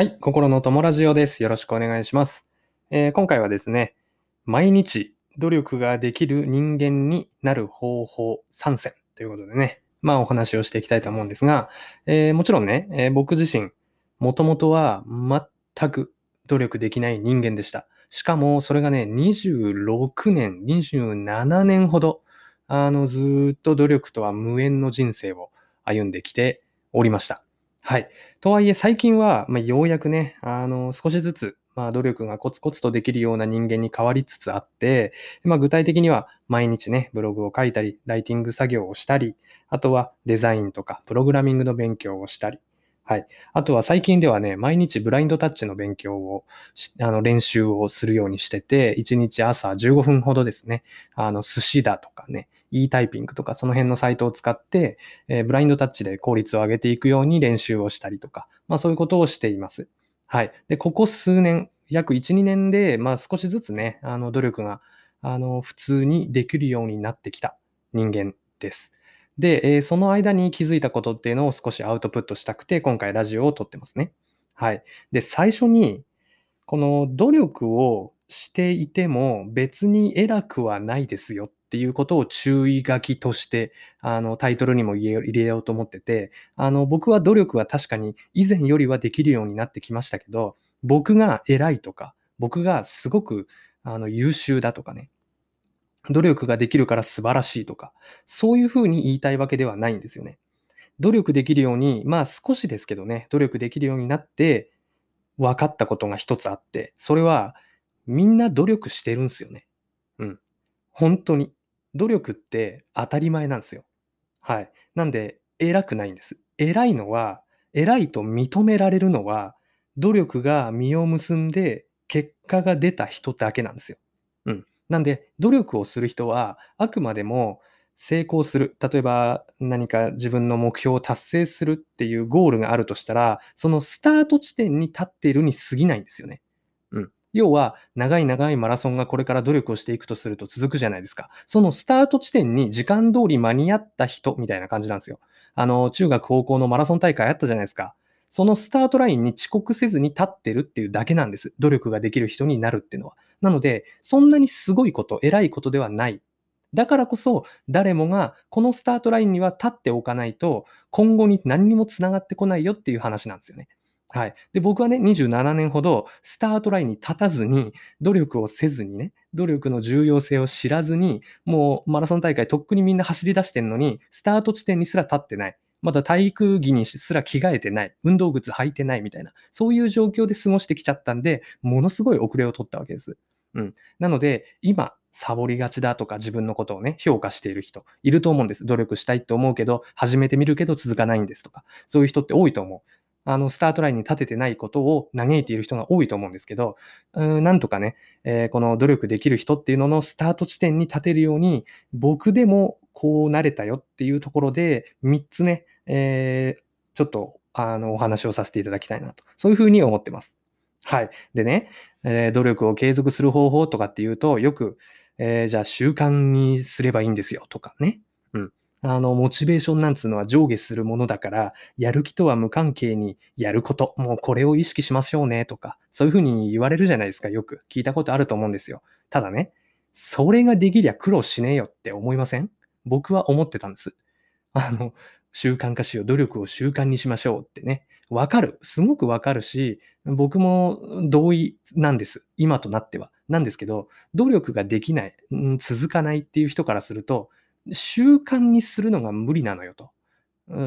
はい、心の友ラジオです。よろしくお願いします。えー今回はですね、毎日努力ができる人間になる方法3選ということでね、まあお話をしていきたいと思うんですが、えーもちろんね、えー僕自身、もともとは全く努力できない人間でした。しかもそれがね、26年、27年ほど、あの、ずっと努力とは無縁の人生を歩んできておりました。はい。とはいえ最近は、まあ、ようやくね、あの、少しずつ、まあ、努力がコツコツとできるような人間に変わりつつあって、まあ、具体的には毎日ね、ブログを書いたり、ライティング作業をしたり、あとはデザインとかプログラミングの勉強をしたり、はい。あとは最近ではね、毎日ブラインドタッチの勉強を、あの、練習をするようにしてて、1日朝15分ほどですね、あの、寿司だとかね、e タイピングとかその辺のサイトを使って、えーブラインドタッチで効率を上げていくように練習をしたりとか、まあそういうことをしています。はい。で、ここ数年、約1、2年で、まあ少しずつね、あの努力が、あの、普通にできるようになってきた人間です。で、えーその間に気づいたことっていうのを少しアウトプットしたくて、今回ラジオを撮ってますね。はい。で、最初に、この努力をしていても別に偉くはないですよっていうことを注意書きとしてあのタイトルにも入れようと思っててあの僕は努力は確かに以前よりはできるようになってきましたけど僕が偉いとか僕がすごくあの優秀だとかね努力ができるから素晴らしいとかそういうふうに言いたいわけではないんですよね。努力できるようにまあ少しですけどね努力できるようになって分かったことが一つあって、それはみんな努力してるんですよね。うん。本当に。努力って当たり前なんですよ。はい。なんで、偉くないんです。偉いのは、偉いと認められるのは、努力が実を結んで結果が出た人だけなんですよ。うん。なんで、努力をする人は、あくまでも成功する。例えば、何か自分の目標を達成するっていうゴールがあるとしたら、そのスタート地点に立っているに過ぎないんですよね。要は、長い長いマラソンがこれから努力をしていくとすると続くじゃないですか。そのスタート地点に時間通り間に合った人みたいな感じなんですよ。あの、中学高校のマラソン大会あったじゃないですか。そのスタートラインに遅刻せずに立ってるっていうだけなんです。努力ができる人になるっていうのは。なので、そんなにすごいこと、偉いことではない。だからこそ、誰もがこのスタートラインには立っておかないと、今後に何にもつながってこないよっていう話なんですよね。はい。で、僕はね、27年ほどスタートラインに立たずに、努力をせずにね、努力の重要性を知らずに、もうマラソン大会とっくにみんな走り出してんのに、スタート地点にすら立ってない。まだ体育着にすら着替えてない。運動靴履いてないみたいな。そういう状況で過ごしてきちゃったんで、ものすごい遅れを取ったわけです。うん。なので、今、サボりがちだとか自分のことをね、評価している人いると思うんです。努力したいって思うけど、始めてみるけど続かないんですとか、そういう人って多いと思う。あの、スタートラインに立ててないことを嘆いている人が多いと思うんですけど、うんなんとかね、えーこの努力できる人っていうののスタート地点に立てるように、僕でもこうなれたよっていうところで、3つね、えーちょっと、あの、お話をさせていただきたいなと。そういうふうに思ってます。はい。でね、えー努力を継続する方法とかっていうと、よく、えーじゃあ習慣にすればいいんですよとかね。あの、モチベーションなんつうのは上下するものだから、やる気とは無関係にやること、もうこれを意識しましょうねとか、そういうふうに言われるじゃないですか、よく。聞いたことあると思うんですよ。ただね、それができりゃ苦労しねえよって思いません？僕は思ってたんです。あの、習慣化しよう、努力を習慣にしましょうってね。わかる。すごくわかるし、僕も同意なんです。今となっては。なんですけど、努力ができない、うん続かないっていう人からすると、習慣にするのが無理なのよと。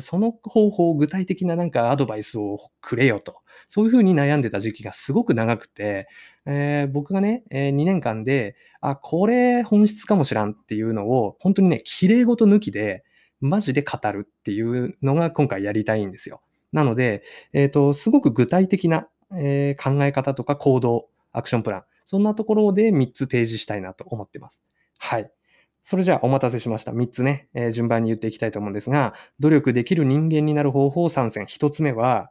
その方法、具体的ななんかアドバイスをくれよと。そういうふうに悩んでた時期がすごく長くて、えー僕がね、え2年間で、あ、これ本質かもしらんっていうのを、本当にね、綺麗事抜きで、マジで語るっていうのが今回やりたいんですよ。なので、えっ、と、すごく具体的な、えー考え方とか行動、アクションプラン、そんなところで3つ提示したいなと思ってます。はい。それじゃあお待たせしました。3つね、えー順番に言っていきたいと思うんですが、努力できる人間になる方法3選。1つ目は、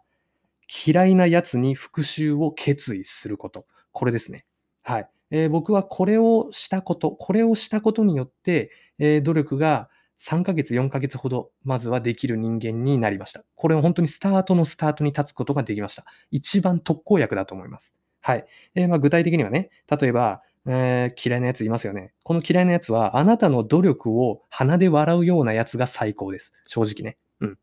嫌いな奴に復讐を決意すること。これですね。はい。えー僕はこれをしたこと、これをしたことによって、えー努力が3ヶ月、4ヶ月ほど、まずはできる人間になりました。これは本当にスタートのスタートに立つことができました。一番特効薬だと思います。はい。えー、まあ具体的にはね、例えば、えー、嫌いなやついますよね。この嫌いなやつは、あなたの努力を鼻で笑うようなやつが最高です。正直ね。うん。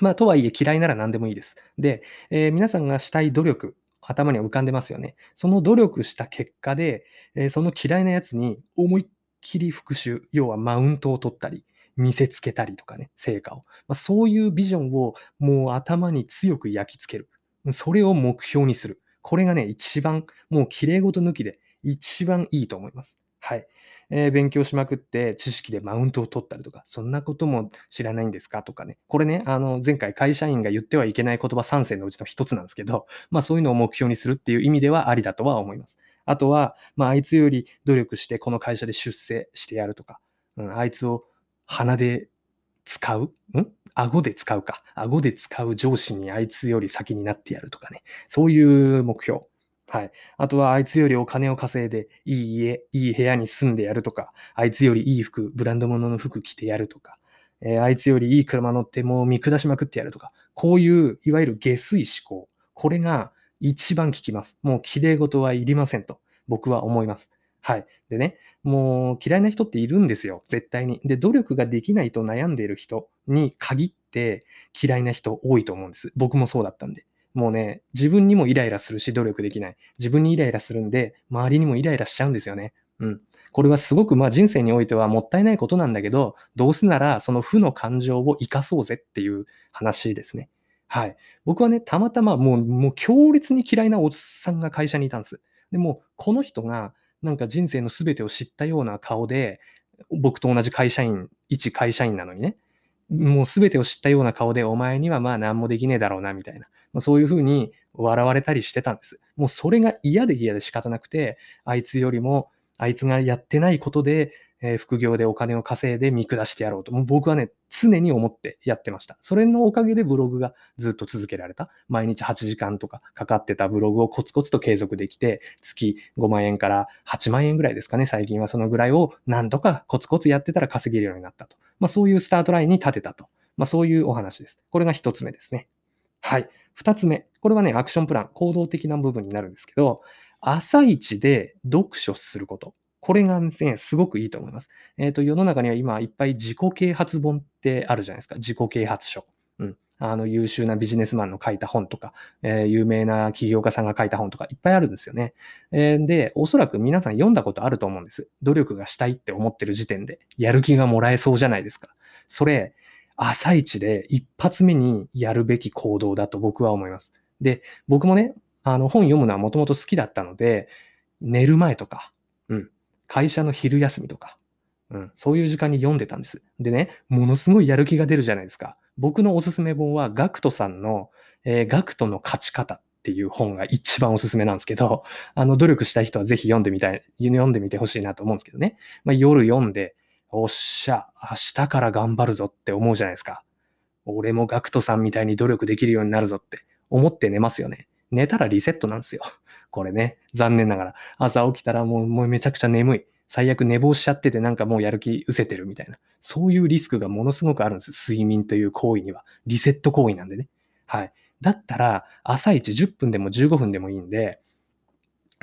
まあ、とはいえ嫌いなら何でもいいです。で、えー、皆さんがしたい努力、頭には浮かんでますよね。その努力した結果で、えー、その嫌いなやつに思いっきり復讐、要はマウントを取ったり、見せつけたりとかね、成果を。まあ、そういうビジョンをもう頭に強く焼き付ける。それを目標にする。これがね、一番もう綺麗事抜きで一番いいと思います。はい。えー、勉強しまくって知識でマウントを取ったりとか、そんなことも知らないんですかとかね。これね、あの、前回会社員が言ってはいけない言葉3選のうちの一つなんですけど、まあそういうのを目標にするっていう意味ではありだとは思います。あとは、まああいつより努力してこの会社で出世してやるとか、うん、あいつを鼻で使うん顎で使うか。顎で使う上司にあいつより先になってやるとかね。そういう目標。はい。あとは、あいつよりお金を稼いで、いい家、いい部屋に住んでやるとか、あいつよりいい服、ブランド物の服着てやるとか、えー、あいつよりいい車乗ってもう見下しまくってやるとか、こういう、いわゆる下水思考。これが一番効きます。もう綺麗事はいりませんと、僕は思います。はい。でね、もう嫌いな人っているんですよ。絶対に。で、努力ができないと悩んでいる人に限って嫌いな人多いと思うんです。僕もそうだったんで。もうね、自分にもイライラするし、努力できない。自分にイライラするんで、周りにもイライラしちゃうんですよね。うん。これはすごくまあ人生においてはもったいないことなんだけど、どうせならその負の感情を生かそうぜっていう話ですね。はい。僕はね、たまたまもう、もう強烈に嫌いなおっさんが会社にいたんです。でも、この人がなんか人生の全てを知ったような顔で、僕と同じ会社員、一会社員なのにね、もう全てを知ったような顔で、お前にはまあ何もできねえだろうな、みたいな。まあ、そういうふうに笑われたりしてたんです。もうそれが嫌で嫌で仕方なくて、あいつよりも、あいつがやってないことで、えー、副業でお金を稼いで見下してやろうと。もう僕はね、常に思ってやってました。それのおかげでブログがずっと続けられた。毎日8時間とかかかってたブログをコツコツと継続できて、月5万円から8万円ぐらいですかね。最近はそのぐらいを何とかコツコツやってたら稼げるようになったと。まあそういうスタートラインに立てたと。まあそういうお話です。これが一つ目ですね。はい。二つ目。これはね、アクションプラン、行動的な部分になるんですけど、朝一で読書すること。これがね、すごくいいと思います。えっ、ー、と、世の中には今いっぱい自己啓発本ってあるじゃないですか。自己啓発書。うん。あの、優秀なビジネスマンの書いた本とか、えー、有名な起業家さんが書いた本とかいっぱいあるんですよね。えー、で、おそらく皆さん読んだことあると思うんです。努力がしたいって思ってる時点で、やる気がもらえそうじゃないですか。それ、朝一で一発目にやるべき行動だと僕は思います。で、僕もね、あの本読むのはもともと好きだったので、寝る前とか、うん、会社の昼休みとか、うん、そういう時間に読んでたんです。でね、ものすごいやる気が出るじゃないですか。僕のおすすめ本は、ガクトさんの、えー、ガクトの勝ち方っていう本が一番おすすめなんですけど、あの、努力したい人はぜひ読んでみたい、読んでみてほしいなと思うんですけどね。まあ、夜読んで、おっしゃ、明日から頑張るぞって思うじゃないですか。俺もガクトさんみたいに努力できるようになるぞって思って寝ますよね。寝たらリセットなんですよ。これね、残念ながら。朝起きたらもうもうめちゃくちゃ眠い。最悪寝坊しちゃっててなんかもうやる気失せてるみたいな。そういうリスクがものすごくあるんです。睡眠という行為には。リセット行為なんでね。はい。だったら、朝一10分でも15分でもいいんで、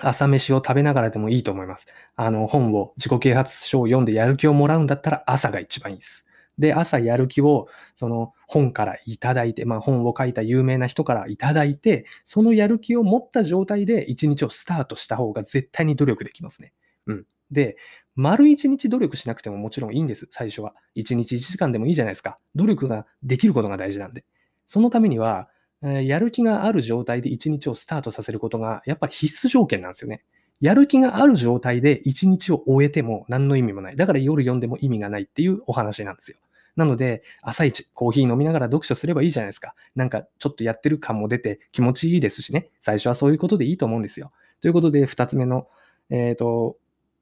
朝飯を食べながらでもいいと思います。あの、本を、自己啓発書を読んでやる気をもらうんだったら朝が一番いいです。で、朝やる気を、その本からいただいて、まあ本を書いた有名な人からいただいて、そのやる気を持った状態で一日をスタートした方が絶対に努力できますね。うん。で、丸一日努力しなくてももちろんいいんです、最初は。一日一時間でもいいじゃないですか。努力ができることが大事なんで。そのためには、やる気がある状態で一日をスタートさせることが、やっぱり必須条件なんですよね。やる気がある状態で一日を終えても何の意味もない。だから夜読んでも意味がないっていうお話なんですよ。なので、朝一、コーヒー飲みながら読書すればいいじゃないですか。なんか、ちょっとやってる感も出て気持ちいいですしね。最初はそういうことでいいと思うんですよ。ということで、二つ目の、えっ、ー、と、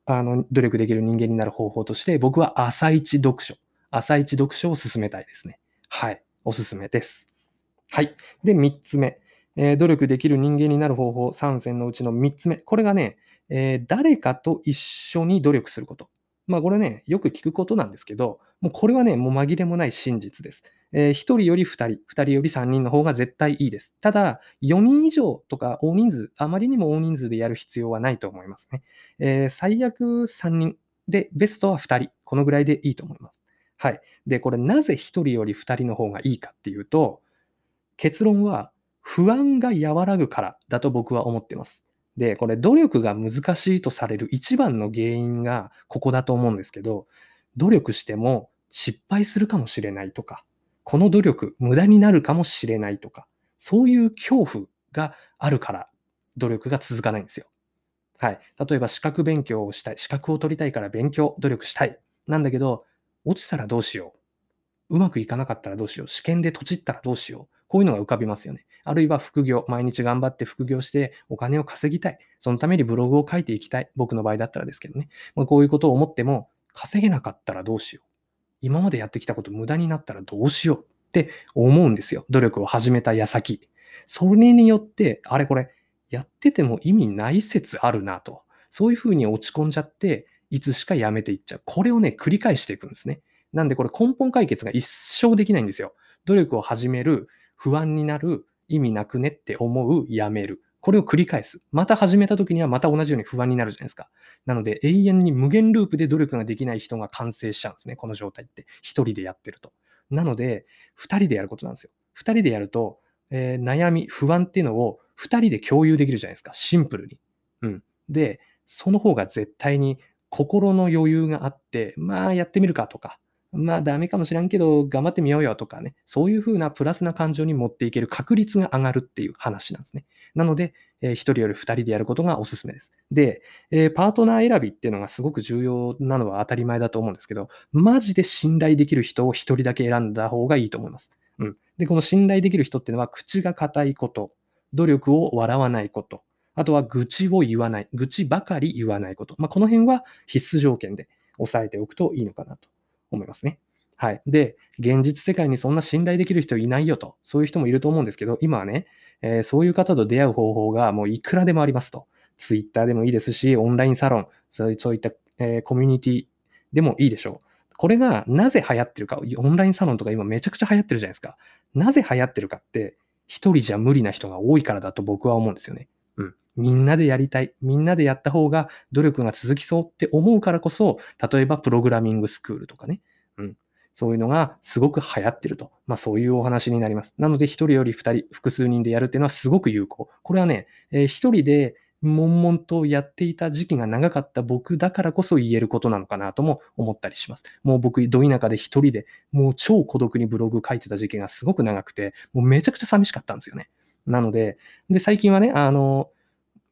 あの、努力できる人間になる方法として、僕は朝一読書。朝一読書を進めたいですね。はい。おすすめです。はい。で、三つ目。えー、努力できる人間になる方法3選のうちの3つ目。これがね、えー、誰かと一緒に努力すること。まあこれね、よく聞くことなんですけど、もうこれはね、もう紛れもない真実です。えー、1人より2人、2人より3人の方が絶対いいです。ただ、4人以上とか大人数、あまりにも大人数でやる必要はないと思いますね。えー、最悪3人で、ベストは2人。このぐらいでいいと思います。はい。で、これなぜ1人より2人の方がいいかっていうと、結論は不安が和らぐからだと僕は思ってます。で、これ努力が難しいとされる一番の原因がここだと思うんですけど、努力しても失敗するかもしれないとか、この努力無駄になるかもしれないとか、そういう恐怖があるから努力が続かないんですよ。はい。例えば資格勉強をしたい。資格を取りたいから勉強、努力したい。なんだけど、落ちたらどうしよう。うまくいかなかったらどうしよう。試験で閉じったらどうしよう。こういうのが浮かびますよね。あるいは副業、毎日頑張って副業してお金を稼ぎたい。そのためにブログを書いていきたい。僕の場合だったらですけどね。まあ、こういうことを思っても、稼げなかったらどうしよう。今までやってきたこと無駄になったらどうしようって思うんですよ。努力を始めた矢先。それによって、あれこれ、やってても意味ない説あるなと。そういうふうに落ち込んじゃって、いつしかやめていっちゃう。これをね、繰り返していくんですね。なんでこれ根本解決が一生できないんですよ。努力を始める、不安になる、意味なくねって思う、やめる。これを繰り返す。また始めた時にはまた同じように不安になるじゃないですか。なので永遠に無限ループで努力ができない人が完成しちゃうんですね。この状態って。一人でやってると。なので、二人でやることなんですよ。二人でやると、えー、悩み、不安っていうのを二人で共有できるじゃないですか。シンプルに。うん。で、その方が絶対に心の余裕があって、まあやってみるかとか、まあダメかもしらんけど頑張ってみようよとかね、そういうふうなプラスな感情に持っていける確率が上がるっていう話なんですね。なので、えー、1人より2人でやることがおすすめです。で、えー、パートナー選びっていうのがすごく重要なのは当たり前だと思うんですけど、マジで信頼できる人を1人だけ選んだ方がいいと思います。うん。で、この信頼できる人っていうのは口が硬いこと、努力を笑わないこと、あとは愚痴を言わない。愚痴ばかり言わないこと。まあ、この辺は必須条件で押さえておくといいのかなと思いますね。はい。で、現実世界にそんな信頼できる人いないよと、そういう人もいると思うんですけど、今はね、えー、そういう方と出会う方法がもういくらでもありますと。ツイッターでもいいですし、オンラインサロン、そういった、えー、コミュニティでもいいでしょう。これがなぜ流行ってるか、オンラインサロンとか今めちゃくちゃ流行ってるじゃないですか。なぜ流行ってるかって、一人じゃ無理な人が多いからだと僕は思うんですよね。うん。みんなでやりたい。みんなでやった方が努力が続きそうって思うからこそ、例えばプログラミングスクールとかね。うん。そういうのがすごく流行ってると。まあそういうお話になります。なので一人より二人、複数人でやるっていうのはすごく有効。これはね、えー、一人で悶々とやっていた時期が長かった僕だからこそ言えることなのかなとも思ったりします。もう僕、ど田舎で一人でもう超孤独にブログ書いてた時期がすごく長くて、もうめちゃくちゃ寂しかったんですよね。なので、で、最近はね、あの、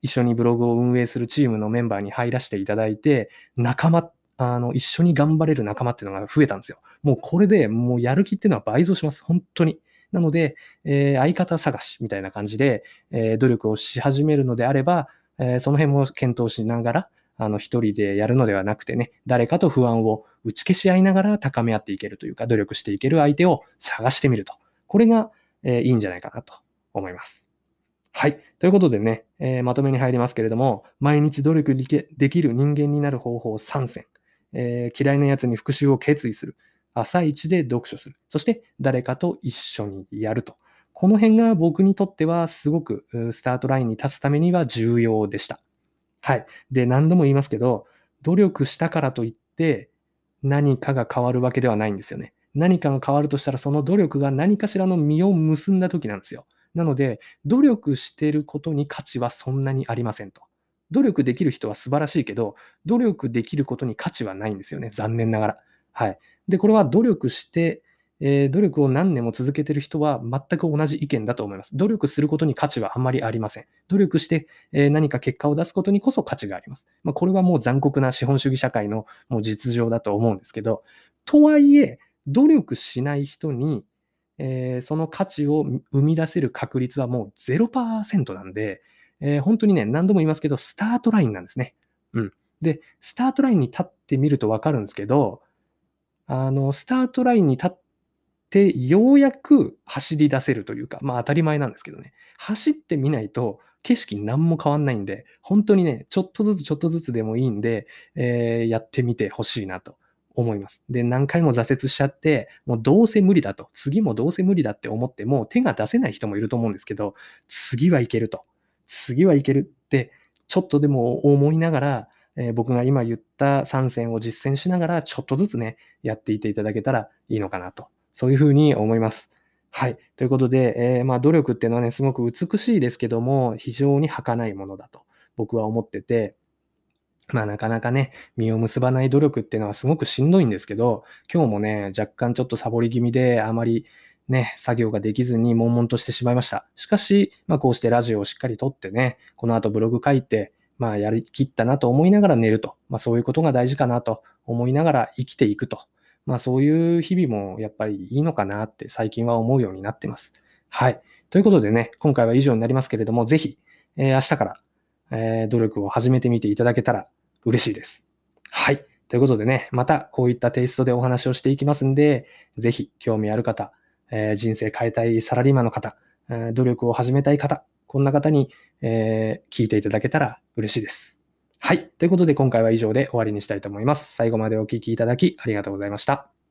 一緒にブログを運営するチームのメンバーに入らせていただいて、仲間、あの、一緒に頑張れる仲間っていうのが増えたんですよ。もうこれでもうやる気っていうのは倍増します。本当に。なので、えー、相方探しみたいな感じで、えー、努力をし始めるのであれば、えー、その辺も検討しながら、あの、一人でやるのではなくてね、誰かと不安を打ち消し合いながら高め合っていけるというか、努力していける相手を探してみると。これが、えー、いいんじゃないかなと思います。はい。ということでね、えー、まとめに入りますけれども、毎日努力できる人間になる方法3選。えー、嫌いな奴に復讐を決意する。朝一で読書する。そして誰かと一緒にやると。この辺が僕にとってはすごくスタートラインに立つためには重要でした。はい。で、何度も言いますけど、努力したからといって何かが変わるわけではないんですよね。何かが変わるとしたらその努力が何かしらの実を結んだ時なんですよ。なので、努力してることに価値はそんなにありませんと。努力できる人は素晴らしいけど、努力できることに価値はないんですよね。残念ながら。はい。で、これは努力して、えー、努力を何年も続けている人は全く同じ意見だと思います。努力することに価値はあんまりありません。努力して、えー、何か結果を出すことにこそ価値があります。まあ、これはもう残酷な資本主義社会のもう実情だと思うんですけど、とはいえ、努力しない人に、えー、その価値を生み出せる確率はもう0%なんで、えー、本当にね、何度も言いますけど、スタートラインなんですね。うん。で、スタートラインに立ってみるとわかるんですけど、あの、スタートラインに立って、ようやく走り出せるというか、まあ当たり前なんですけどね。走ってみないと、景色何も変わんないんで、本当にね、ちょっとずつちょっとずつでもいいんで、えー、やってみてほしいなと思います。で、何回も挫折しちゃって、もうどうせ無理だと、次もどうせ無理だって思っても手が出せない人もいると思うんですけど、次はいけると。次はいけるって、ちょっとでも思いながら、えー、僕が今言った3選を実践しながら、ちょっとずつね、やっていていただけたらいいのかなと。そういうふうに思います。はい。ということで、えー、まあ、努力っていうのはね、すごく美しいですけども、非常に儚いものだと僕は思ってて、まあなかなかね、実を結ばない努力っていうのはすごくしんどいんですけど、今日もね、若干ちょっとサボり気味で、あまりね、作業ができずに悶々としてしまいました。しかし、まあこうしてラジオをしっかり撮ってね、この後ブログ書いて、まあやりきったなと思いながら寝ると。まあそういうことが大事かなと思いながら生きていくと。まあそういう日々もやっぱりいいのかなって最近は思うようになってます。はい。ということでね、今回は以上になりますけれども、ぜひ、えー、明日からえー、努力を始めてみていただけたら嬉しいです。はい。ということでね、またこういったテイストでお話をしていきますんで、ぜひ興味ある方、えー、人生変えたいサラリーマンの方、えー、努力を始めたい方、こんな方に、えー聞いていただけたら嬉しいです。はい。ということで今回は以上で終わりにしたいと思います。最後までお聴きいただきありがとうございました。